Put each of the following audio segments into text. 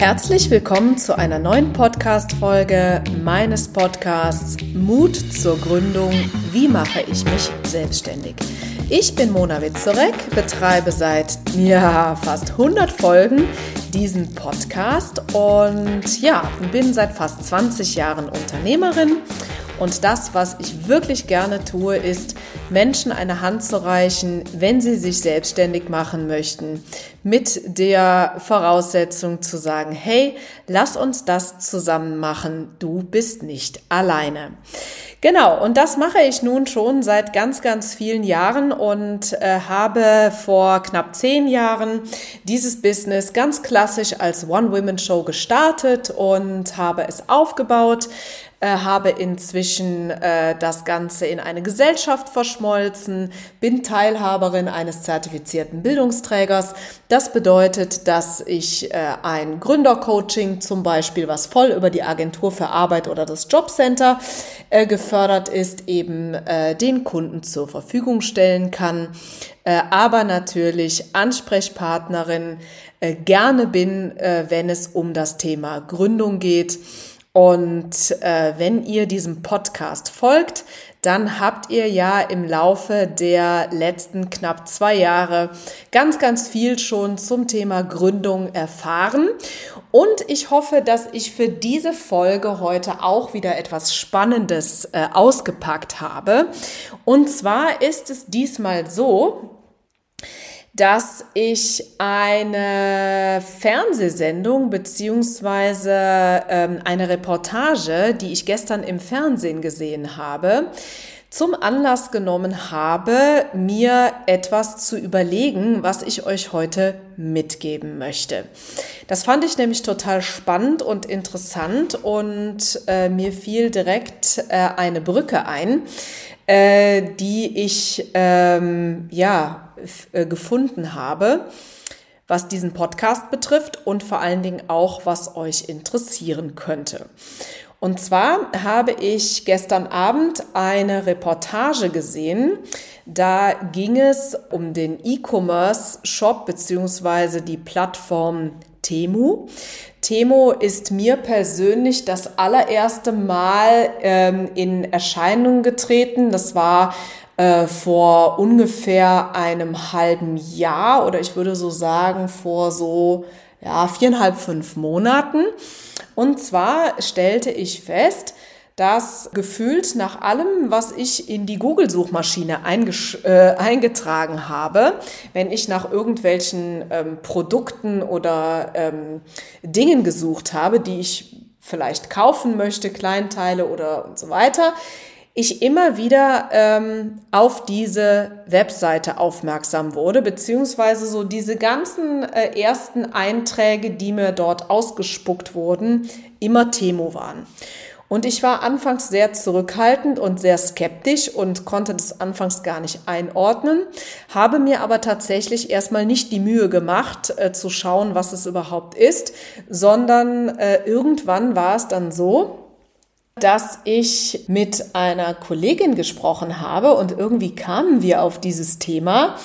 Herzlich willkommen zu einer neuen Podcast-Folge meines Podcasts Mut zur Gründung. Wie mache ich mich selbstständig? Ich bin Mona Witzorek, betreibe seit ja, fast 100 Folgen diesen Podcast und ja, bin seit fast 20 Jahren Unternehmerin und das, was ich wirklich gerne tue, ist, Menschen eine Hand zu reichen, wenn sie sich selbstständig machen möchten, mit der Voraussetzung zu sagen, hey, lass uns das zusammen machen, du bist nicht alleine. Genau, und das mache ich nun schon seit ganz, ganz vielen Jahren und äh, habe vor knapp zehn Jahren dieses Business ganz klassisch als One-Women-Show gestartet und habe es aufgebaut, äh, habe inzwischen äh, das Ganze in eine Gesellschaft verschmolzen, bin Teilhaberin eines zertifizierten Bildungsträgers. Das bedeutet, dass ich äh, ein Gründercoaching zum Beispiel, was voll über die Agentur für Arbeit oder das Jobcenter äh, gefördert ist, eben äh, den Kunden zur Verfügung stellen kann, äh, aber natürlich Ansprechpartnerin äh, gerne bin, äh, wenn es um das Thema Gründung geht und äh, wenn ihr diesem Podcast folgt, dann habt ihr ja im Laufe der letzten knapp zwei Jahre ganz, ganz viel schon zum Thema Gründung erfahren. Und ich hoffe, dass ich für diese Folge heute auch wieder etwas Spannendes äh, ausgepackt habe. Und zwar ist es diesmal so, dass ich eine Fernsehsendung beziehungsweise ähm, eine Reportage, die ich gestern im Fernsehen gesehen habe, zum Anlass genommen habe, mir etwas zu überlegen, was ich euch heute mitgeben möchte. Das fand ich nämlich total spannend und interessant und äh, mir fiel direkt äh, eine Brücke ein, äh, die ich ähm, ja gefunden habe, was diesen Podcast betrifft und vor allen Dingen auch, was euch interessieren könnte. Und zwar habe ich gestern Abend eine Reportage gesehen. Da ging es um den E-Commerce-Shop beziehungsweise die Plattform Temu. Temo ist mir persönlich das allererste Mal ähm, in Erscheinung getreten. Das war äh, vor ungefähr einem halben Jahr oder ich würde so sagen vor so ja, viereinhalb, fünf Monaten. Und zwar stellte ich fest, dass gefühlt nach allem, was ich in die Google-Suchmaschine äh, eingetragen habe, wenn ich nach irgendwelchen ähm, Produkten oder ähm, Dingen gesucht habe, die ich vielleicht kaufen möchte, Kleinteile oder und so weiter, ich immer wieder ähm, auf diese Webseite aufmerksam wurde, beziehungsweise so diese ganzen äh, ersten Einträge, die mir dort ausgespuckt wurden, immer Temo waren. Und ich war anfangs sehr zurückhaltend und sehr skeptisch und konnte das anfangs gar nicht einordnen, habe mir aber tatsächlich erstmal nicht die Mühe gemacht, äh, zu schauen, was es überhaupt ist, sondern äh, irgendwann war es dann so, dass ich mit einer Kollegin gesprochen habe und irgendwie kamen wir auf dieses Thema.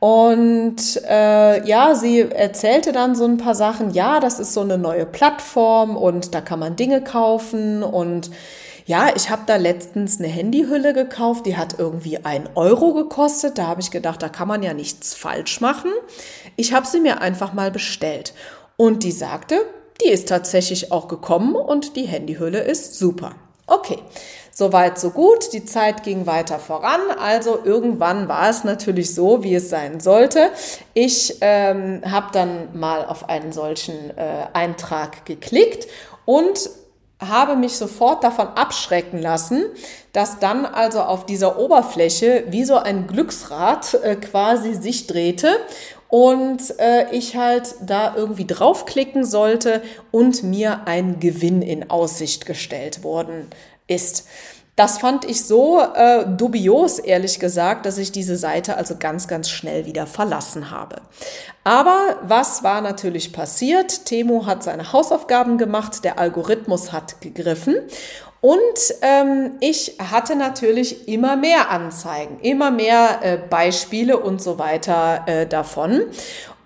Und äh, ja, sie erzählte dann so ein paar Sachen. Ja, das ist so eine neue Plattform und da kann man Dinge kaufen. Und ja, ich habe da letztens eine Handyhülle gekauft, die hat irgendwie ein Euro gekostet. Da habe ich gedacht, da kann man ja nichts falsch machen. Ich habe sie mir einfach mal bestellt. Und die sagte, die ist tatsächlich auch gekommen und die Handyhülle ist super. Okay, soweit so gut. Die Zeit ging weiter voran. Also irgendwann war es natürlich so, wie es sein sollte. Ich ähm, habe dann mal auf einen solchen äh, Eintrag geklickt und habe mich sofort davon abschrecken lassen, dass dann also auf dieser Oberfläche wie so ein Glücksrad äh, quasi sich drehte und äh, ich halt da irgendwie draufklicken sollte und mir ein Gewinn in Aussicht gestellt worden ist. Das fand ich so äh, dubios, ehrlich gesagt, dass ich diese Seite also ganz, ganz schnell wieder verlassen habe. Aber was war natürlich passiert? Temo hat seine Hausaufgaben gemacht, der Algorithmus hat gegriffen und ähm, ich hatte natürlich immer mehr Anzeigen, immer mehr äh, Beispiele und so weiter äh, davon.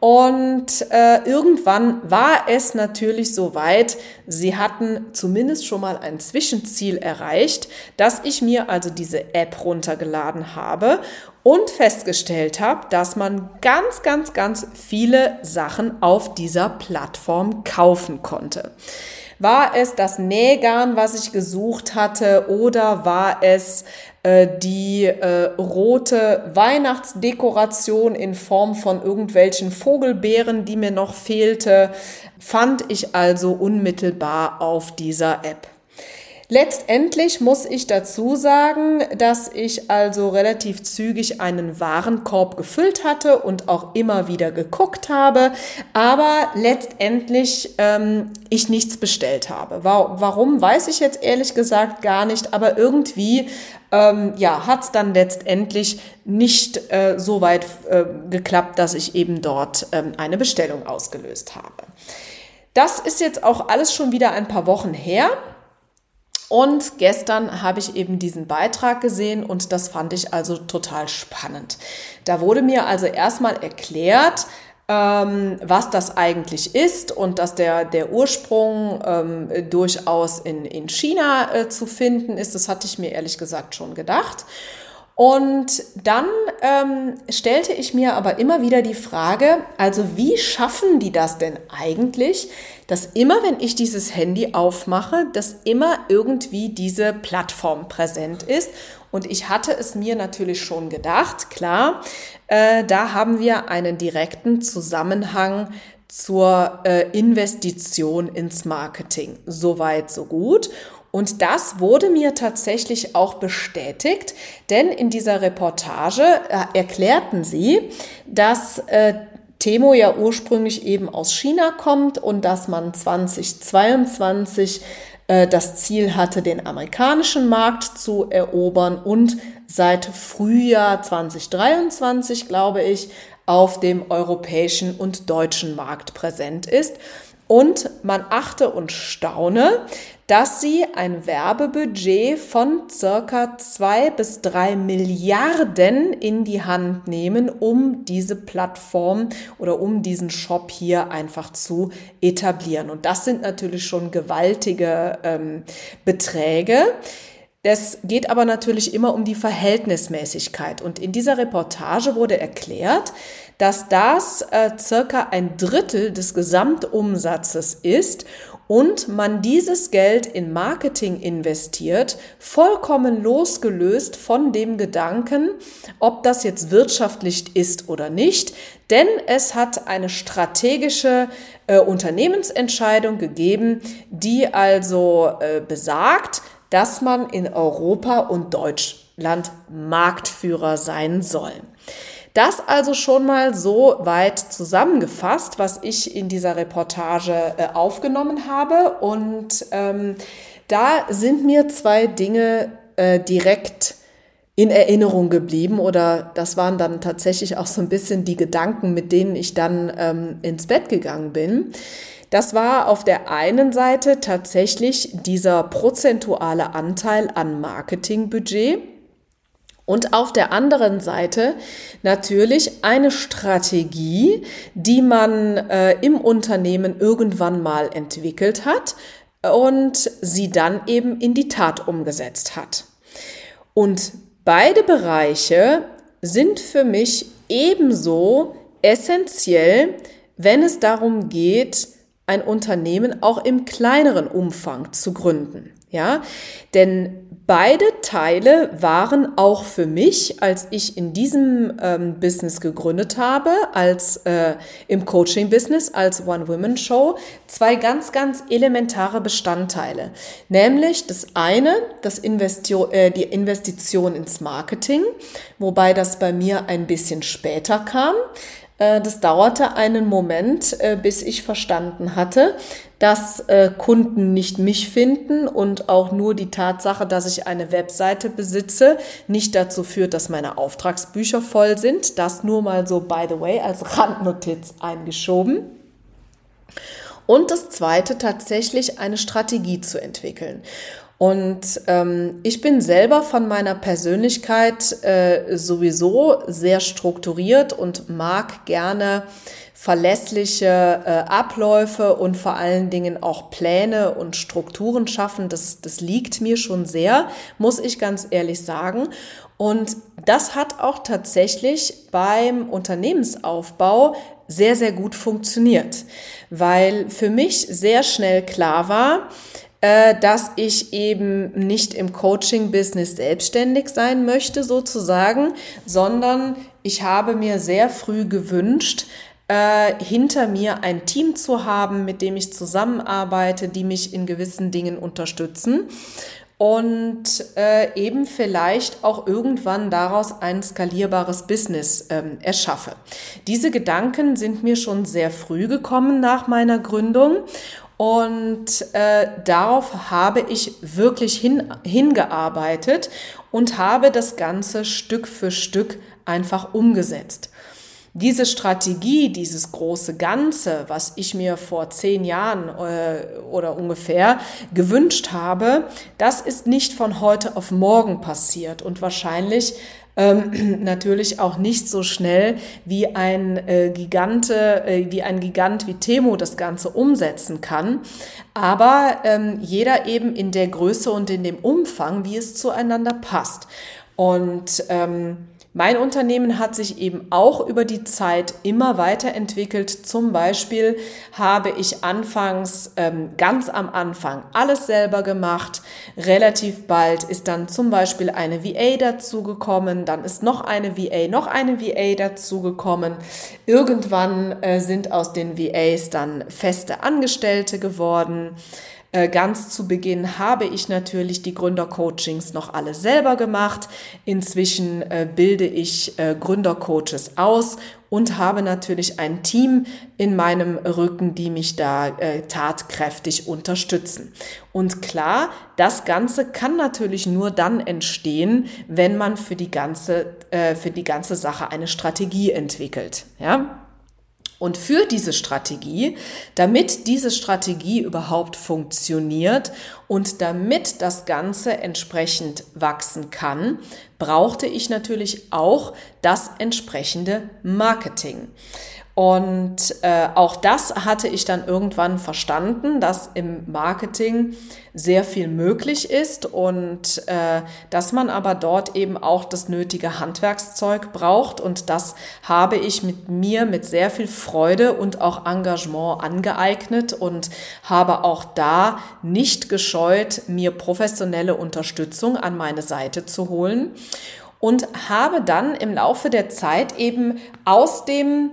Und äh, irgendwann war es natürlich soweit, sie hatten zumindest schon mal ein Zwischenziel erreicht, dass ich mir also diese App runtergeladen habe und festgestellt habe, dass man ganz, ganz, ganz viele Sachen auf dieser Plattform kaufen konnte. War es das Nähgarn, was ich gesucht hatte, oder war es äh, die äh, rote Weihnachtsdekoration in Form von irgendwelchen Vogelbeeren, die mir noch fehlte, fand ich also unmittelbar auf dieser App. Letztendlich muss ich dazu sagen, dass ich also relativ zügig einen Warenkorb gefüllt hatte und auch immer wieder geguckt habe, aber letztendlich ähm, ich nichts bestellt habe. Warum, weiß ich jetzt ehrlich gesagt gar nicht, aber irgendwie ähm, ja, hat es dann letztendlich nicht äh, so weit äh, geklappt, dass ich eben dort ähm, eine Bestellung ausgelöst habe. Das ist jetzt auch alles schon wieder ein paar Wochen her. Und gestern habe ich eben diesen Beitrag gesehen und das fand ich also total spannend. Da wurde mir also erstmal erklärt, ähm, was das eigentlich ist und dass der, der Ursprung ähm, durchaus in, in China äh, zu finden ist. Das hatte ich mir ehrlich gesagt schon gedacht. Und dann ähm, stellte ich mir aber immer wieder die Frage, also wie schaffen die das denn eigentlich, dass immer, wenn ich dieses Handy aufmache, dass immer irgendwie diese Plattform präsent ist. Und ich hatte es mir natürlich schon gedacht, klar, äh, da haben wir einen direkten Zusammenhang zur äh, Investition ins Marketing. Soweit, so gut. Und das wurde mir tatsächlich auch bestätigt, denn in dieser Reportage äh, erklärten sie, dass äh, Temo ja ursprünglich eben aus China kommt und dass man 2022 äh, das Ziel hatte, den amerikanischen Markt zu erobern und seit Frühjahr 2023, glaube ich, auf dem europäischen und deutschen Markt präsent ist. Und man achte und staune, dass sie ein Werbebudget von circa zwei bis drei Milliarden in die Hand nehmen, um diese Plattform oder um diesen Shop hier einfach zu etablieren. Und das sind natürlich schon gewaltige ähm, Beträge. Es geht aber natürlich immer um die Verhältnismäßigkeit. Und in dieser Reportage wurde erklärt, dass das äh, circa ein Drittel des Gesamtumsatzes ist und man dieses Geld in Marketing investiert, vollkommen losgelöst von dem Gedanken, ob das jetzt wirtschaftlich ist oder nicht, denn es hat eine strategische äh, Unternehmensentscheidung gegeben, die also äh, besagt, dass man in Europa und Deutschland Marktführer sein soll. Das also schon mal so weit zusammengefasst, was ich in dieser Reportage äh, aufgenommen habe. Und ähm, da sind mir zwei Dinge äh, direkt in Erinnerung geblieben oder das waren dann tatsächlich auch so ein bisschen die Gedanken, mit denen ich dann ähm, ins Bett gegangen bin. Das war auf der einen Seite tatsächlich dieser prozentuale Anteil an Marketingbudget und auf der anderen Seite natürlich eine Strategie, die man äh, im Unternehmen irgendwann mal entwickelt hat und sie dann eben in die Tat umgesetzt hat. Und beide Bereiche sind für mich ebenso essentiell, wenn es darum geht, ein Unternehmen auch im kleineren Umfang zu gründen. Ja, denn beide Teile waren auch für mich, als ich in diesem ähm, Business gegründet habe, als äh, im Coaching-Business, als One-Women-Show, zwei ganz, ganz elementare Bestandteile. Nämlich das eine, das Investio äh, die Investition ins Marketing, wobei das bei mir ein bisschen später kam. Äh, das dauerte einen Moment, äh, bis ich verstanden hatte, dass äh, Kunden nicht mich finden und auch nur die Tatsache, dass ich eine Webseite besitze, nicht dazu führt, dass meine Auftragsbücher voll sind. Das nur mal so, by the way, als Randnotiz eingeschoben. Und das Zweite, tatsächlich eine Strategie zu entwickeln. Und ähm, ich bin selber von meiner Persönlichkeit äh, sowieso sehr strukturiert und mag gerne verlässliche äh, Abläufe und vor allen Dingen auch Pläne und Strukturen schaffen. Das, das liegt mir schon sehr, muss ich ganz ehrlich sagen. Und das hat auch tatsächlich beim Unternehmensaufbau sehr, sehr gut funktioniert, weil für mich sehr schnell klar war, dass ich eben nicht im Coaching-Business selbstständig sein möchte sozusagen, sondern ich habe mir sehr früh gewünscht, äh, hinter mir ein Team zu haben, mit dem ich zusammenarbeite, die mich in gewissen Dingen unterstützen und äh, eben vielleicht auch irgendwann daraus ein skalierbares Business ähm, erschaffe. Diese Gedanken sind mir schon sehr früh gekommen nach meiner Gründung und äh, darauf habe ich wirklich hin, hingearbeitet und habe das Ganze Stück für Stück einfach umgesetzt. Diese Strategie, dieses große Ganze, was ich mir vor zehn Jahren äh, oder ungefähr gewünscht habe, das ist nicht von heute auf morgen passiert. Und wahrscheinlich ähm, natürlich auch nicht so schnell wie ein äh, Gigante, äh, wie ein Gigant wie Temo das Ganze umsetzen kann. Aber ähm, jeder eben in der Größe und in dem Umfang, wie es zueinander passt. Und ähm, mein Unternehmen hat sich eben auch über die Zeit immer weiterentwickelt. Zum Beispiel habe ich anfangs, ähm, ganz am Anfang, alles selber gemacht. Relativ bald ist dann zum Beispiel eine VA dazugekommen, dann ist noch eine VA, noch eine VA dazugekommen. Irgendwann äh, sind aus den VAs dann feste Angestellte geworden. Äh, ganz zu Beginn habe ich natürlich die Gründercoachings noch alle selber gemacht. Inzwischen äh, bilde ich äh, Gründercoaches aus und habe natürlich ein Team in meinem Rücken, die mich da tatkräftig unterstützen. Und klar, das Ganze kann natürlich nur dann entstehen, wenn man für die ganze, für die ganze Sache eine Strategie entwickelt. Ja? Und für diese Strategie, damit diese Strategie überhaupt funktioniert und damit das Ganze entsprechend wachsen kann, brauchte ich natürlich auch das entsprechende Marketing. Und äh, auch das hatte ich dann irgendwann verstanden, dass im Marketing sehr viel möglich ist und äh, dass man aber dort eben auch das nötige Handwerkszeug braucht. Und das habe ich mit mir mit sehr viel Freude und auch Engagement angeeignet und habe auch da nicht gescheut, mir professionelle Unterstützung an meine Seite zu holen und habe dann im Laufe der Zeit eben aus dem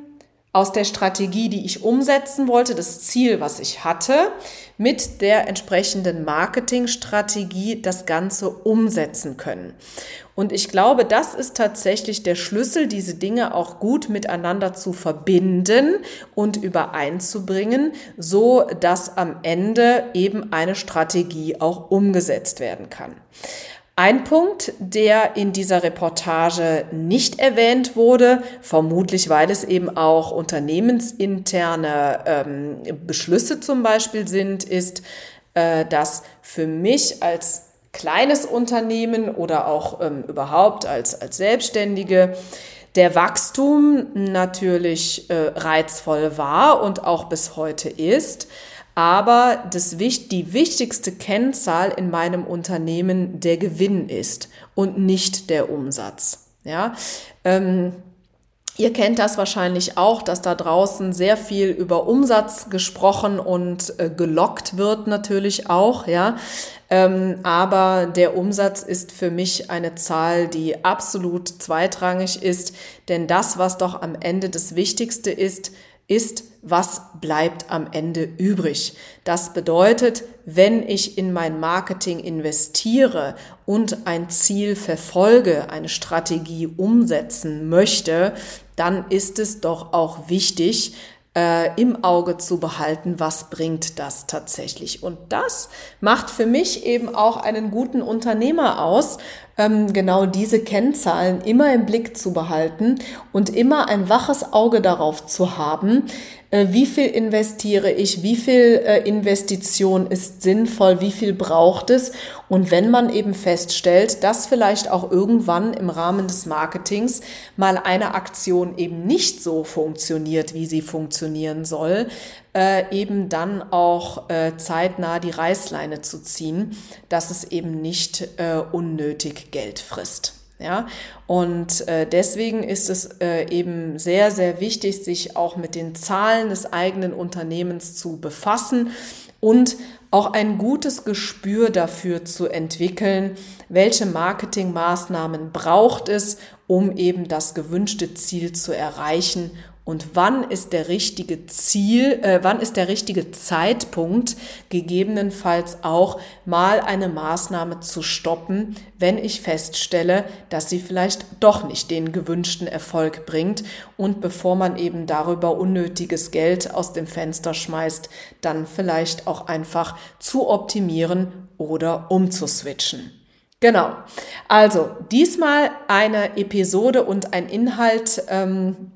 aus der Strategie, die ich umsetzen wollte, das Ziel, was ich hatte, mit der entsprechenden Marketingstrategie das Ganze umsetzen können. Und ich glaube, das ist tatsächlich der Schlüssel, diese Dinge auch gut miteinander zu verbinden und übereinzubringen, so dass am Ende eben eine Strategie auch umgesetzt werden kann. Ein Punkt, der in dieser Reportage nicht erwähnt wurde, vermutlich weil es eben auch unternehmensinterne ähm, Beschlüsse zum Beispiel sind, ist, äh, dass für mich als kleines Unternehmen oder auch ähm, überhaupt als, als Selbstständige der Wachstum natürlich äh, reizvoll war und auch bis heute ist aber das, die wichtigste Kennzahl in meinem Unternehmen der Gewinn ist und nicht der Umsatz. Ja, ähm, Ihr kennt das wahrscheinlich auch, dass da draußen sehr viel über Umsatz gesprochen und äh, gelockt wird natürlich auch, ja. Ähm, aber der Umsatz ist für mich eine Zahl, die absolut zweitrangig ist, denn das, was doch am Ende das Wichtigste ist, ist, was bleibt am Ende übrig. Das bedeutet, wenn ich in mein Marketing investiere und ein Ziel verfolge, eine Strategie umsetzen möchte, dann ist es doch auch wichtig, äh, im Auge zu behalten, was bringt das tatsächlich. Und das macht für mich eben auch einen guten Unternehmer aus, genau diese Kennzahlen immer im Blick zu behalten und immer ein waches Auge darauf zu haben, äh, wie viel investiere ich, wie viel äh, Investition ist sinnvoll, wie viel braucht es. Und wenn man eben feststellt, dass vielleicht auch irgendwann im Rahmen des Marketings mal eine Aktion eben nicht so funktioniert, wie sie funktionieren soll, äh, eben dann auch äh, zeitnah die Reißleine zu ziehen, dass es eben nicht äh, unnötig Geld frisst. Ja, und äh, deswegen ist es äh, eben sehr, sehr wichtig, sich auch mit den Zahlen des eigenen Unternehmens zu befassen und auch ein gutes Gespür dafür zu entwickeln, welche Marketingmaßnahmen braucht es, um eben das gewünschte Ziel zu erreichen und wann ist der richtige Ziel, äh, wann ist der richtige Zeitpunkt, gegebenenfalls auch mal eine Maßnahme zu stoppen, wenn ich feststelle, dass sie vielleicht doch nicht den gewünschten Erfolg bringt und bevor man eben darüber unnötiges Geld aus dem Fenster schmeißt, dann vielleicht auch einfach zu optimieren oder umzuswitchen. Genau. Also diesmal eine Episode und ein Inhalt, ähm,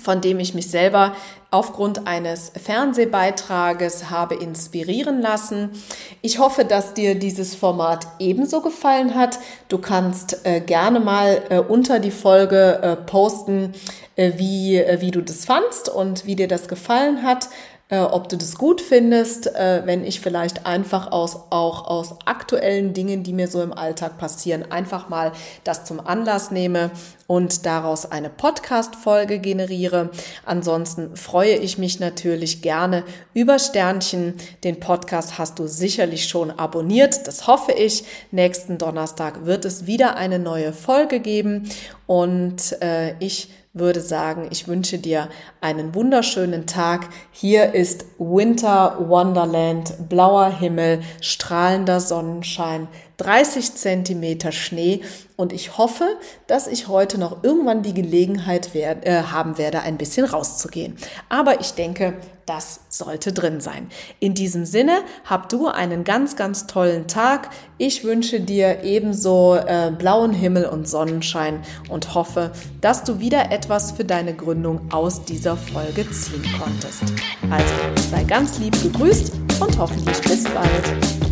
von dem ich mich selber aufgrund eines Fernsehbeitrages habe inspirieren lassen. Ich hoffe, dass dir dieses Format ebenso gefallen hat. Du kannst äh, gerne mal äh, unter die Folge äh, posten, äh, wie, äh, wie du das fandst und wie dir das gefallen hat äh, ob du das gut findest, äh, wenn ich vielleicht einfach aus, auch aus aktuellen Dingen, die mir so im Alltag passieren, einfach mal das zum Anlass nehme und daraus eine Podcast-Folge generiere. Ansonsten freue ich mich natürlich gerne über Sternchen. Den Podcast hast du sicherlich schon abonniert. Das hoffe ich. Nächsten Donnerstag wird es wieder eine neue Folge geben und äh, ich würde sagen, ich wünsche dir einen wunderschönen Tag. Hier ist Winter Wonderland, blauer Himmel, strahlender Sonnenschein, 30 Zentimeter Schnee und ich hoffe, dass ich heute noch irgendwann die Gelegenheit werd, äh, haben werde, ein bisschen rauszugehen. Aber ich denke, das sollte drin sein. In diesem Sinne, hab du einen ganz, ganz tollen Tag. Ich wünsche dir ebenso äh, blauen Himmel und Sonnenschein und hoffe, dass du wieder etwas für deine Gründung aus dieser Folge ziehen konntest. Also sei ganz lieb gegrüßt und hoffentlich bis bald.